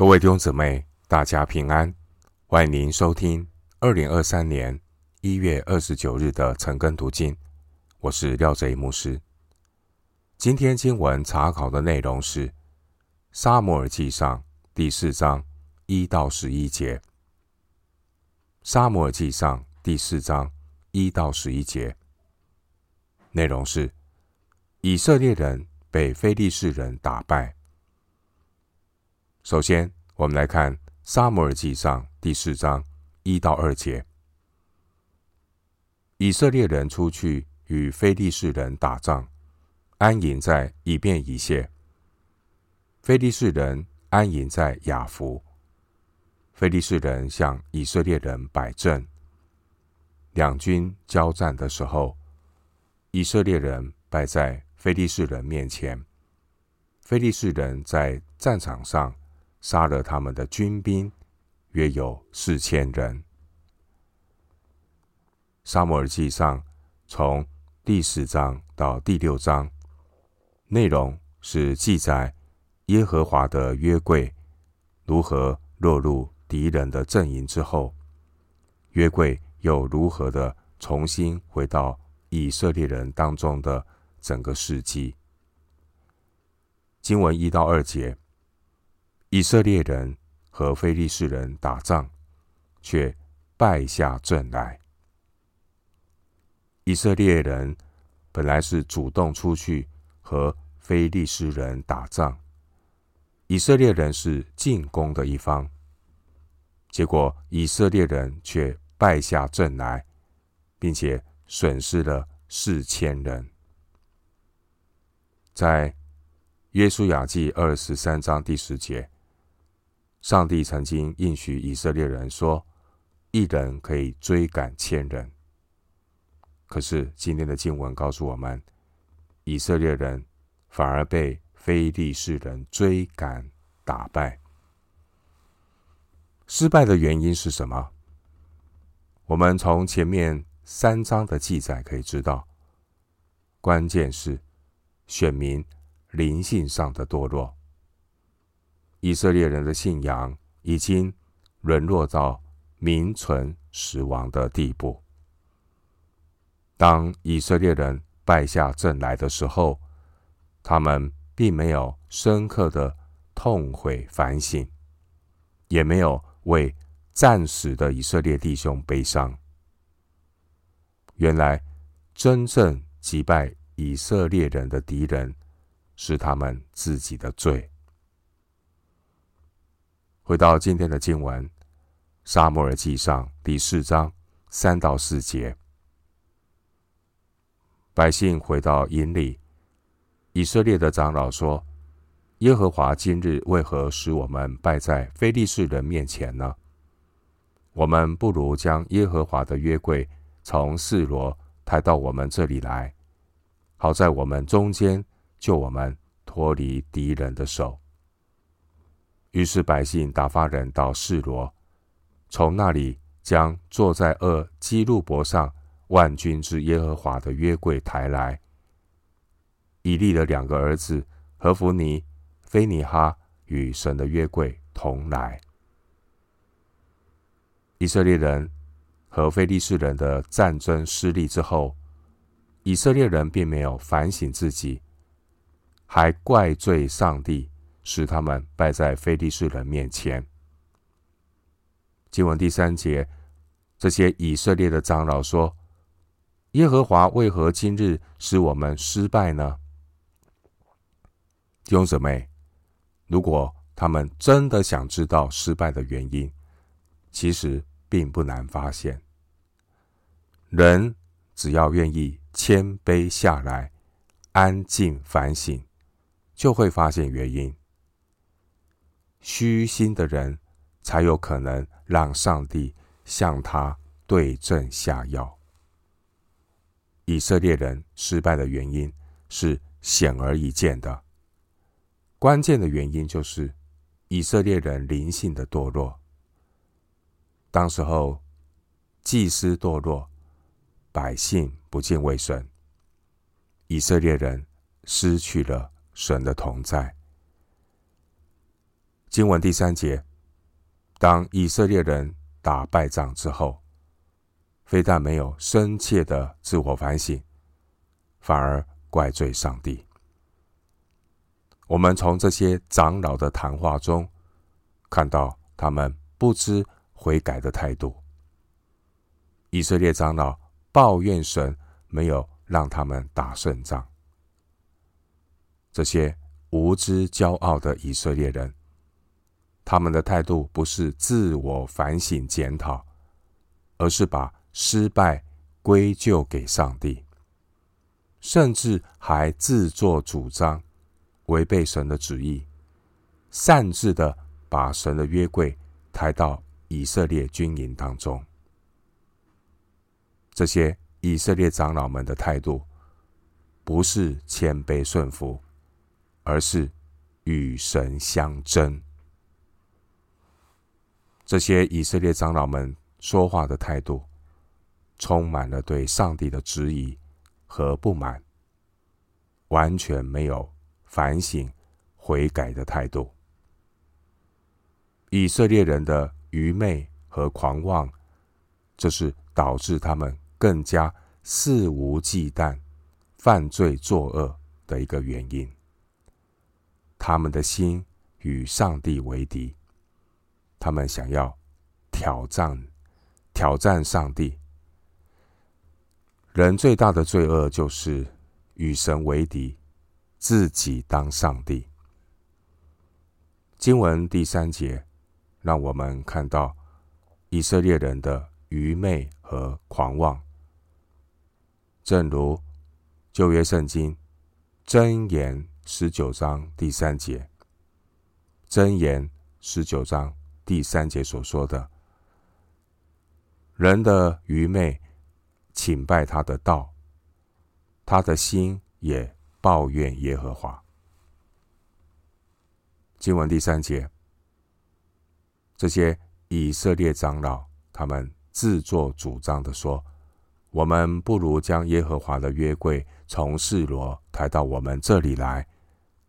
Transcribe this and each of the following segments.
各位弟兄姊妹，大家平安！欢迎您收听二零二三年一月二十九日的晨更读经。我是廖贼牧师。今天经文查考的内容是《撒母耳记上》第四章一到十一节。《撒母耳记上》第四章一到十一节内容是以色列人被非利士人打败。首先，我们来看《撒母耳记上》第四章一到二节。以色列人出去与非利士人打仗，安营在以便以谢。非利士人安营在雅弗。非利士人向以色列人摆阵。两军交战的时候，以色列人败在非利士人面前。非利士人在战场上。杀了他们的军兵，约有四千人。撒母耳记上从第四章到第六章，内容是记载耶和华的约柜如何落入敌人的阵营之后，约柜又如何的重新回到以色列人当中的整个事迹。经文一到二节。以色列人和非利士人打仗，却败下阵来。以色列人本来是主动出去和非利士人打仗，以色列人是进攻的一方，结果以色列人却败下阵来，并且损失了四千人。在约书亚记二十三章第十节。上帝曾经应许以色列人说：“一人可以追赶千人。”可是今天的经文告诉我们，以色列人反而被非利士人追赶打败。失败的原因是什么？我们从前面三章的记载可以知道，关键是选民灵性上的堕落。以色列人的信仰已经沦落到名存实亡的地步。当以色列人败下阵来的时候，他们并没有深刻的痛悔反省，也没有为战死的以色列弟兄悲伤。原来，真正击败以色列人的敌人是他们自己的罪。回到今天的经文，《撒母耳记上》第四章三到四节，百姓回到营里，以色列的长老说：“耶和华今日为何使我们败在非利士人面前呢？我们不如将耶和华的约柜从示罗抬到我们这里来，好在我们中间救我们脱离敌人的手。”于是百姓打发人到示罗，从那里将坐在二基路伯上万军之耶和华的约柜抬来。以利的两个儿子何弗尼、非尼哈与神的约柜同来。以色列人和非利士人的战争失利之后，以色列人并没有反省自己，还怪罪上帝。使他们败在非利士人面前。经文第三节，这些以色列的长老说：“耶和华为何今日使我们失败呢？”弟兄姊妹，如果他们真的想知道失败的原因，其实并不难发现。人只要愿意谦卑下来，安静反省，就会发现原因。虚心的人，才有可能让上帝向他对症下药。以色列人失败的原因是显而易见的，关键的原因就是以色列人灵性的堕落。当时候，祭司堕落，百姓不敬畏神，以色列人失去了神的同在。经文第三节，当以色列人打败仗之后，非但没有深切的自我反省，反而怪罪上帝。我们从这些长老的谈话中看到他们不知悔改的态度。以色列长老抱怨神没有让他们打胜仗。这些无知骄傲的以色列人，他们的态度不是自我反省检讨，而是把失败归咎给上帝，甚至还自作主张，违背神的旨意，擅自的把神的约柜抬到以色列军营当中。这些以色列长老们的态度，不是谦卑顺服，而是与神相争。这些以色列长老们说话的态度，充满了对上帝的质疑和不满，完全没有反省悔改的态度。以色列人的愚昧和狂妄，这是导致他们更加肆无忌惮犯罪作恶的一个原因。他们的心与上帝为敌，他们想要挑战挑战上帝。人最大的罪恶就是与神为敌，自己当上帝。经文第三节让我们看到以色列人的愚昧和狂妄，正如旧约圣经箴言十九章第三节，箴言十九章第三节所说的，人的愚昧。请拜他的道，他的心也抱怨耶和华。经文第三节，这些以色列长老，他们自作主张的说：“我们不如将耶和华的约柜从示罗抬到我们这里来，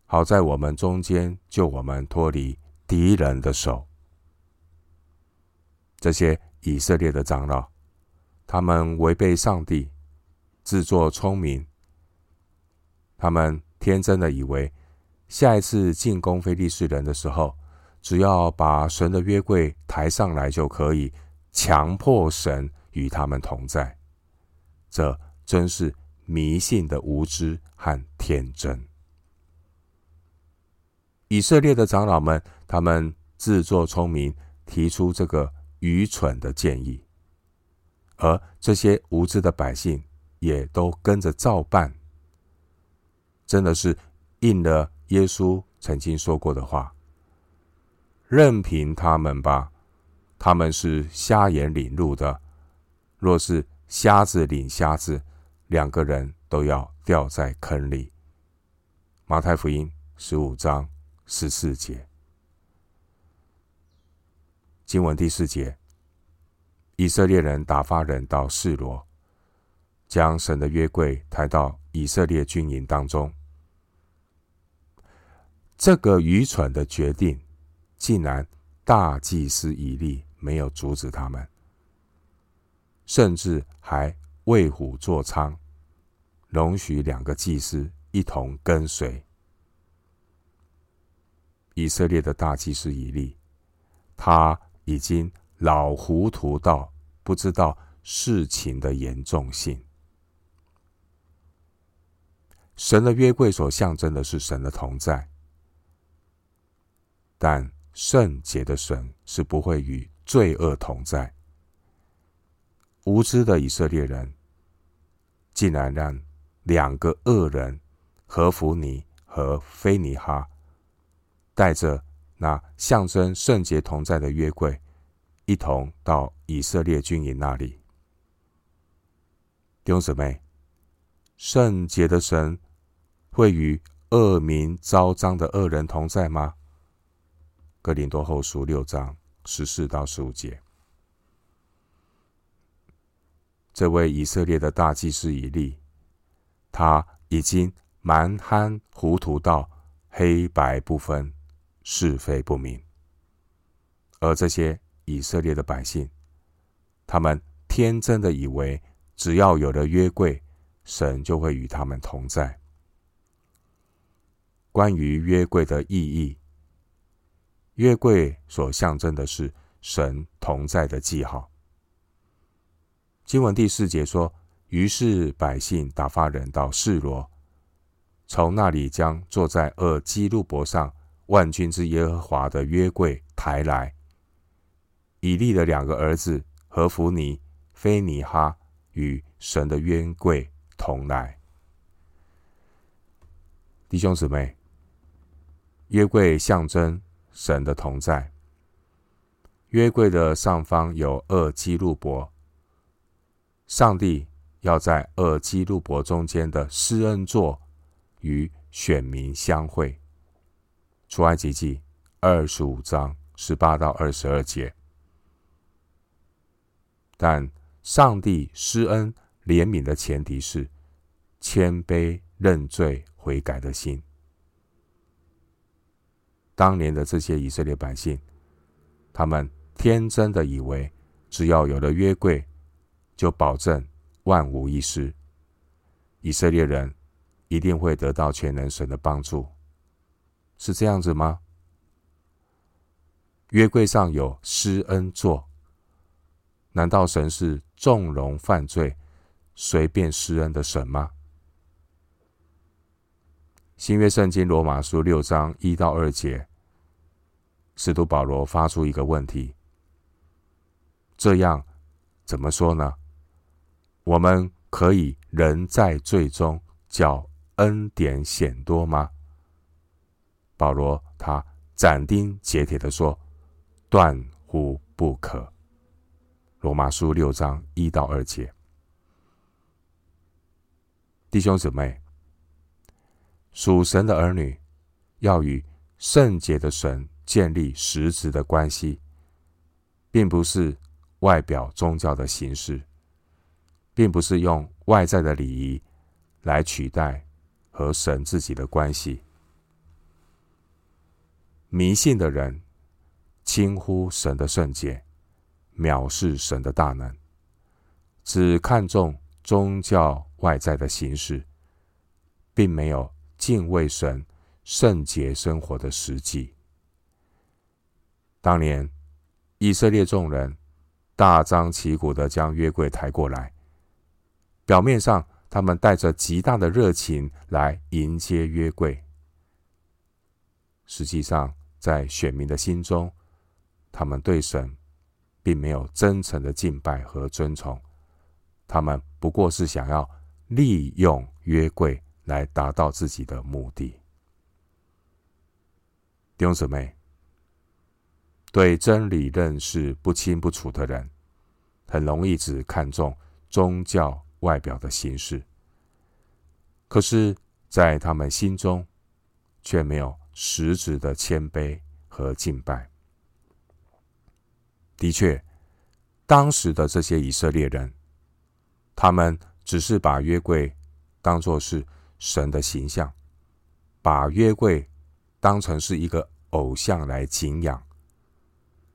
好在我们中间救我们脱离敌人的手。”这些以色列的长老。他们违背上帝，自作聪明。他们天真的以为，下一次进攻非利士人的时候，只要把神的约柜抬上来就可以，强迫神与他们同在。这真是迷信的无知和天真。以色列的长老们，他们自作聪明，提出这个愚蠢的建议。而这些无知的百姓也都跟着照办，真的是应了耶稣曾经说过的话：“任凭他们吧，他们是瞎眼领路的。若是瞎子领瞎子，两个人都要掉在坑里。”马太福音十五章十四节，经文第四节。以色列人打发人到示罗，将神的约柜抬到以色列军营当中。这个愚蠢的决定，竟然大祭司以利没有阻止他们，甚至还为虎作伥，容许两个祭司一同跟随。以色列的大祭司以利，他已经老糊涂到。不知道事情的严重性。神的约柜所象征的是神的同在，但圣洁的神是不会与罪恶同在。无知的以色列人竟然让两个恶人何弗尼和非尼哈带着那象征圣洁同在的约柜。一同到以色列军营那里，弟兄姊妹，圣洁的神会与恶名昭彰的恶人同在吗？哥林多后书六章十四到十五节，这位以色列的大祭司以利，他已经蛮憨糊涂到黑白不分、是非不明。而这些以色列的百姓，他们天真的以为，只要有了约柜，神就会与他们同在。关于约柜的意义，约柜所象征的是神同在的记号。经文第四节说：“于是百姓打发人到示罗，从那里将坐在二基路伯上万军之耶和华的约柜抬来。以利的两个儿子何弗尼、非尼哈与神的约柜同来。”弟兄姊妹。约柜象征神的同在。约柜的上方有二基路伯，上帝要在二基路伯中间的施恩座与选民相会。出埃及记二十五章十八到二十二节。但上帝施恩怜悯的前提是谦卑认罪悔改的心。当年的这些以色列百姓，他们天真的以为，只要有了约柜，就保证万无一失。以色列人一定会得到全能神的帮助，是这样子吗？约柜上有施恩座，难道神是纵容犯罪、随便施恩的神吗？新约圣经罗马书六章一到二节。使徒保罗发出一个问题：这样怎么说呢？我们可以人在罪中，叫恩典显多吗？保罗他斩钉截铁地说：断乎不可。罗马书六章一到二节，弟兄姊妹，属神的儿女要与圣洁的神。建立实质的关系，并不是外表宗教的形式，并不是用外在的礼仪来取代和神自己的关系。迷信的人轻忽神的圣洁，藐视神的大能，只看重宗教外在的形式，并没有敬畏神、圣洁生活的实际。当年，以色列众人大张旗鼓的将约柜抬过来，表面上他们带着极大的热情来迎接约柜，实际上在选民的心中，他们对神并没有真诚的敬拜和尊崇，他们不过是想要利用约柜来达到自己的目的。弟兄姊妹。对真理认识不清不楚的人，很容易只看重宗教外表的形式，可是，在他们心中，却没有实质的谦卑和敬拜。的确，当时的这些以色列人，他们只是把约柜当作是神的形象，把约柜当成是一个偶像来敬仰。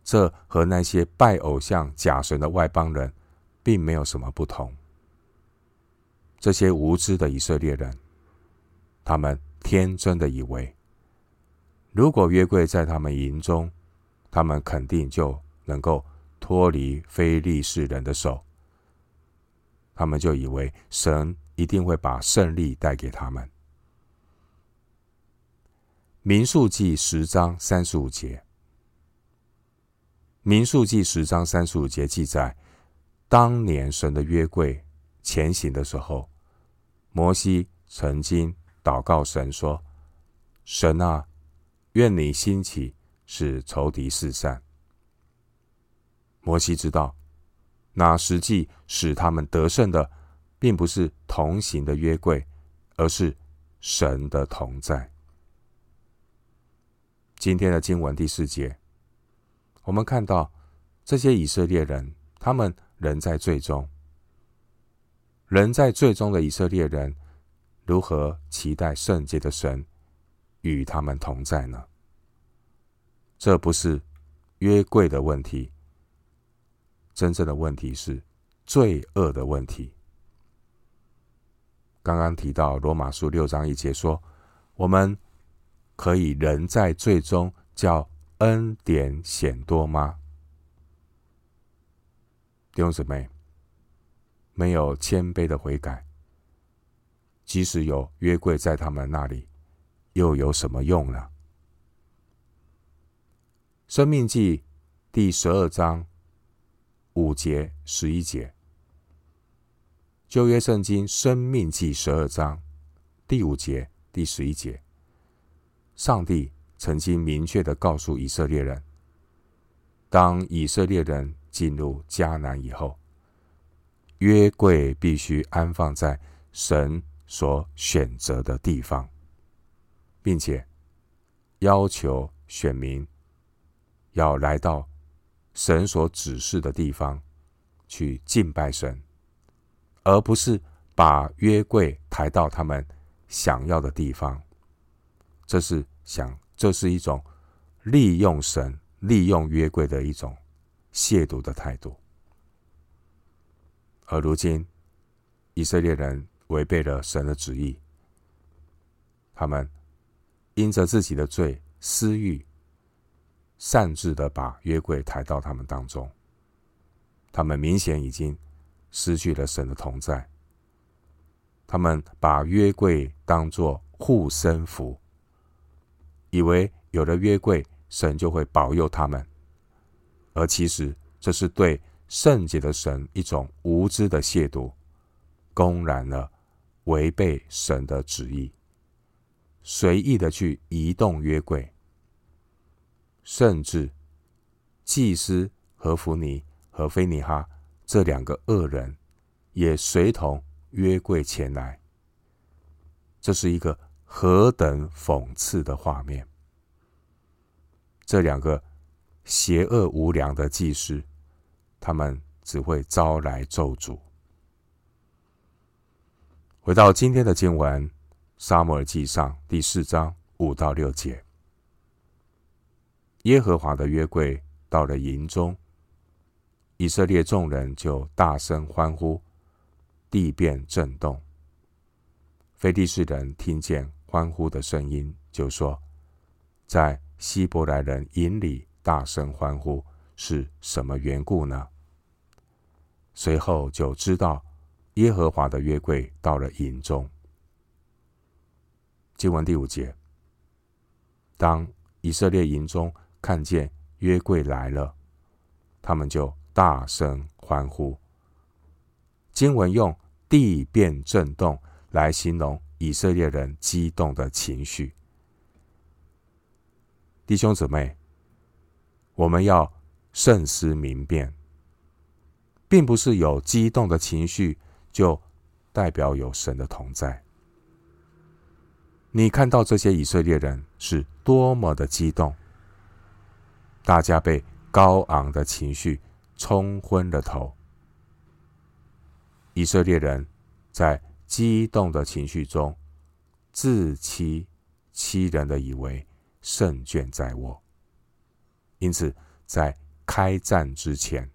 这和那些拜偶像、假神的外邦人，并没有什么不同。这些无知的以色列人，他们天真的以为，如果约柜在他们营中，他们肯定就能够脱离非利士人的手。他们就以为神一定会把胜利带给他们。民数记十章三十五节。民数记十章三十五节记载，当年神的约柜前行的时候，摩西曾经祷告神说：“神啊，愿你兴起，使仇敌四散。”摩西知道，那实际使他们得胜的，并不是同行的约柜，而是神的同在。今天的经文第四节。我们看到这些以色列人，他们仍在罪中，仍在罪中的以色列人，如何期待圣洁的神与他们同在呢？这不是约柜的问题，真正的问题是罪恶的问题。刚刚提到罗马书六章一节说，我们可以人在罪中，叫恩典显多吗？弟兄姊妹，没有谦卑的悔改，即使有约柜在他们那里，又有什么用呢？生命记第十二章五节、十一节，旧约圣经生命记十二章第五节、第十一节，上帝曾经明确的告诉以色列人，当以色列人进入迦南以后，约柜必须安放在神所选择的地方，并且要求选民要来到神所指示的地方去敬拜神，而不是把约柜抬到他们想要的地方。这是想，这是一种利用神、利用约柜的一种。亵渎的态度，而如今以色列人违背了神的旨意，他们因着自己的罪、私欲，擅自的把约柜抬到他们当中，他们明显已经失去了神的同在。他们把约柜当作护身符，以为有了约柜，神就会保佑他们。而其实，这是对圣洁的神一种无知的亵渎，公然了违背神的旨意，随意的去移动约柜，甚至祭司何弗尼和非尼哈这两个恶人也随同约柜前来。这是一个何等讽刺的画面！这两个。邪恶无良的祭司，他们只会招来咒诅。回到今天的经文，《撒母耳记上》第四章五到六节，耶和华的约柜到了营中，以色列众人就大声欢呼，地变震动。非利士人听见欢呼的声音，就说：“在希伯来人营里。”大声欢呼是什么缘故呢？随后就知道耶和华的约柜到了营中。经文第五节，当以色列营中看见约柜来了，他们就大声欢呼。经文用地变震动来形容以色列人激动的情绪。弟兄姊妹。我们要慎思明辨，并不是有激动的情绪就代表有神的同在。你看到这些以色列人是多么的激动，大家被高昂的情绪冲昏了头。以色列人在激动的情绪中自欺欺人的以为胜券在握。因此，在开战之前，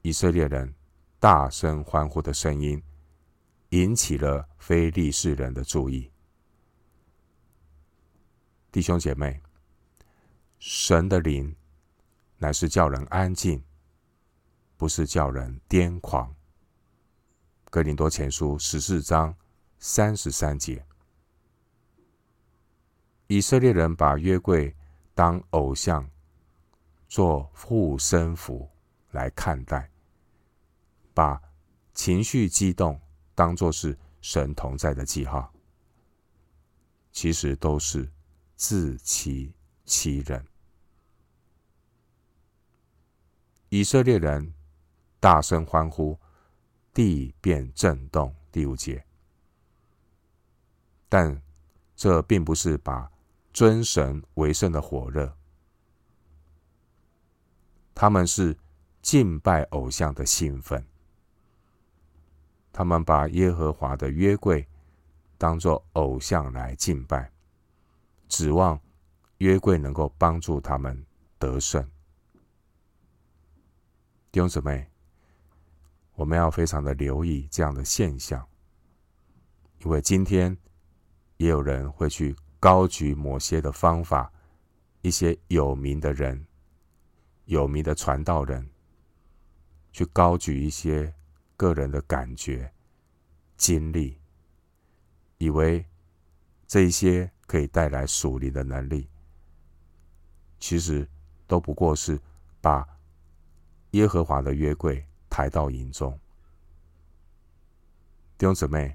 以色列人大声欢呼的声音引起了非利士人的注意。弟兄姐妹，神的灵乃是叫人安静，不是叫人癫狂。哥林多前书十四章三十三节，以色列人把约柜当偶像。做护身符来看待，把情绪激动当作是神同在的记号，其实都是自欺欺人。以色列人大声欢呼，地便震动。第五节，但这并不是把尊神为圣的火热。他们是敬拜偶像的兴奋，他们把耶和华的约柜当作偶像来敬拜，指望约柜能够帮助他们得胜。弟兄姊妹，我们要非常的留意这样的现象，因为今天也有人会去高举某些的方法，一些有名的人、有名的传道人，去高举一些个人的感觉、经历，以为这一些可以带来属灵的能力，其实都不过是把耶和华的约柜抬到营中。弟兄姊妹，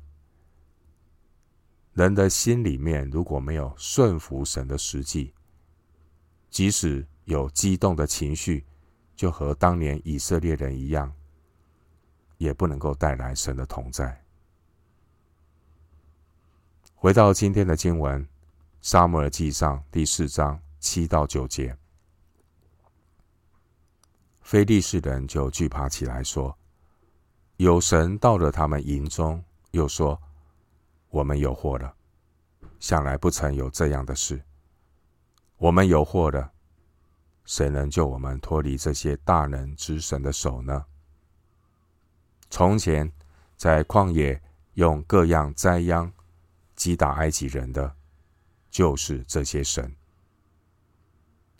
人的心里面如果没有顺服神的实际，即使有激动的情绪，就和当年以色列人一样，也不能够带来神的同在。回到今天的经文，《撒母耳记上》第四章七到九节，非利士人就惧怕起来，说：“有神到了他们营中。”又说：“我们有祸了，向来不曾有这样的事。我们有祸了，谁能救我们脱离这些大能之神的手呢？从前在旷野用各样灾殃。”击打埃及人的，就是这些神。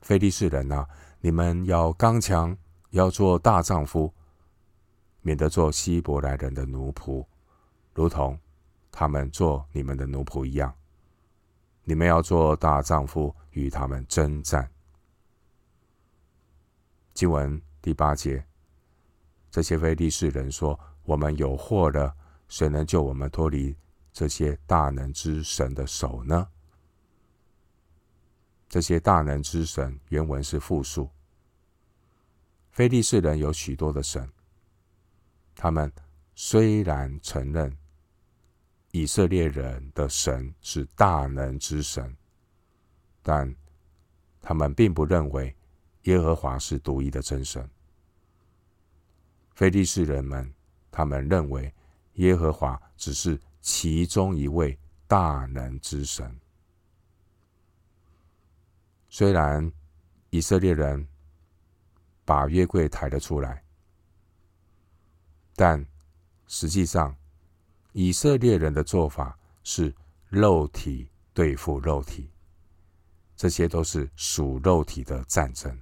非利士人啊，你们要刚强，要做大丈夫，免得做希伯来人的奴仆，如同他们做你们的奴仆一样。你们要做大丈夫，与他们征战。经文第八节，这些非利士人说：“我们有祸了，谁能救我们脱离？”这些大能之神的手呢？这些大能之神原文是复数。非利士人有许多的神，他们虽然承认以色列人的神是大能之神，但他们并不认为耶和华是独一的真神。非利士人们，他们认为耶和华只是。其中一位大能之神，虽然以色列人把约柜抬了出来，但实际上以色列人的做法是肉体对付肉体，这些都是属肉体的战争。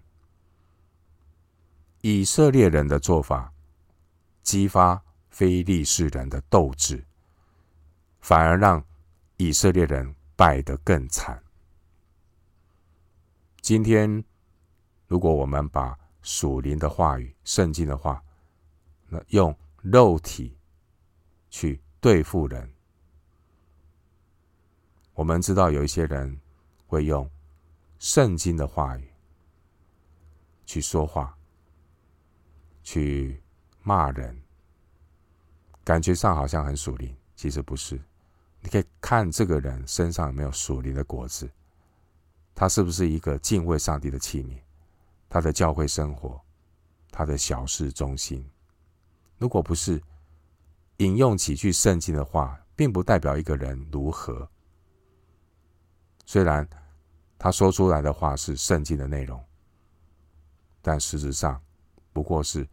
以色列人的做法激发非利士人的斗志。反而让以色列人败得更惨。今天，如果我们把属灵的话语、圣经的话，那用肉体去对付人，我们知道有一些人会用圣经的话语去说话，去骂人，感觉上好像很属灵，其实不是。你可以看这个人身上有没有属灵的果子，他是不是一个敬畏上帝的器皿？他的教会生活，他的小事忠心。如果不是引用几句圣经的话，并不代表一个人如何。虽然他说出来的话是圣经的内容，但实质上不过是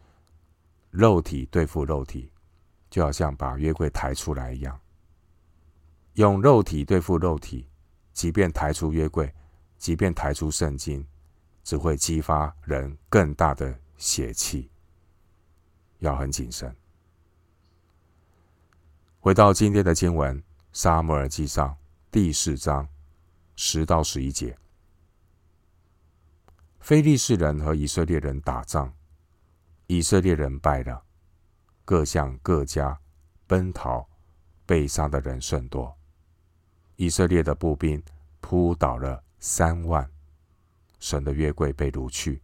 肉体对付肉体，就好像把约柜抬出来一样。用肉体对付肉体，即便抬出约柜，即便抬出圣经，只会激发人更大的邪气。要很谨慎。回到今天的经文，《撒母耳记上》第四章十到十一节：非利士人和以色列人打仗，以色列人败了，各向各家奔逃，被杀的人甚多。以色列的步兵扑倒了三万，神的约柜被掳去，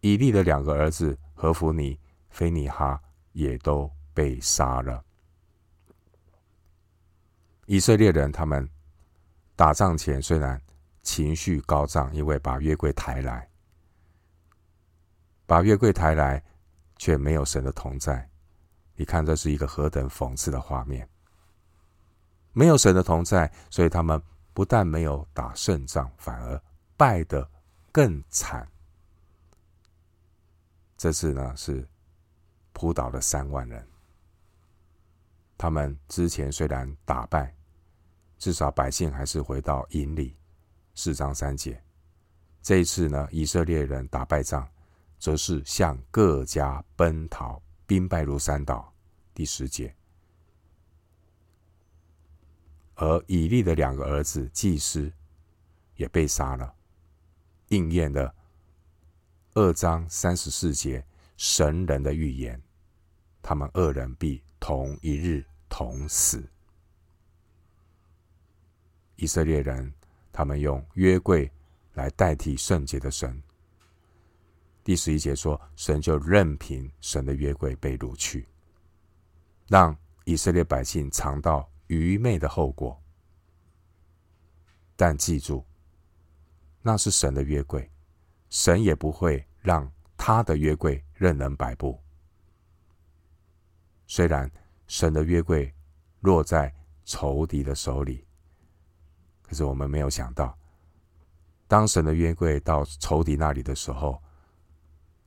以利的两个儿子何弗尼、非尼哈也都被杀了。以色列人他们打仗前虽然情绪高涨，因为把约柜抬来，把约柜抬来，却没有神的同在。你看，这是一个何等讽刺的画面！没有神的同在，所以他们不但没有打胜仗，反而败得更惨。这次呢是扑倒了三万人。他们之前虽然打败，至少百姓还是回到营里。四章三节。这一次呢，以色列人打败仗，则是向各家奔逃，兵败如山倒。第十节。而以利的两个儿子祭司也被杀了，应验了二章三十四节神人的预言，他们二人必同一日同死。以色列人他们用约柜来代替圣洁的神。第十一节说，神就任凭神的约柜被掳去，让以色列百姓尝到愚昧的后果。但记住，那是神的约柜，神也不会让他的约柜任人摆布。虽然神的约柜落在仇敌的手里，可是我们没有想到，当神的约柜到仇敌那里的时候，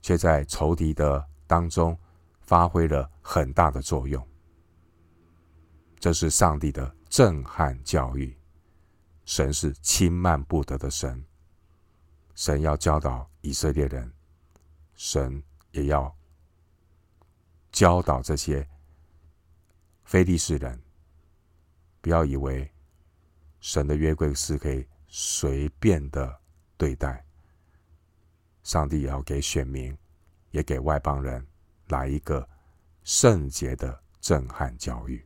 却在仇敌的当中发挥了很大的作用。这是上帝的震撼教育。神是轻慢不得的神，神要教导以色列人，神也要教导这些非利士人，不要以为神的约柜是可以随便的对待。上帝也要给选民，也给外邦人来一个圣洁的震撼教育。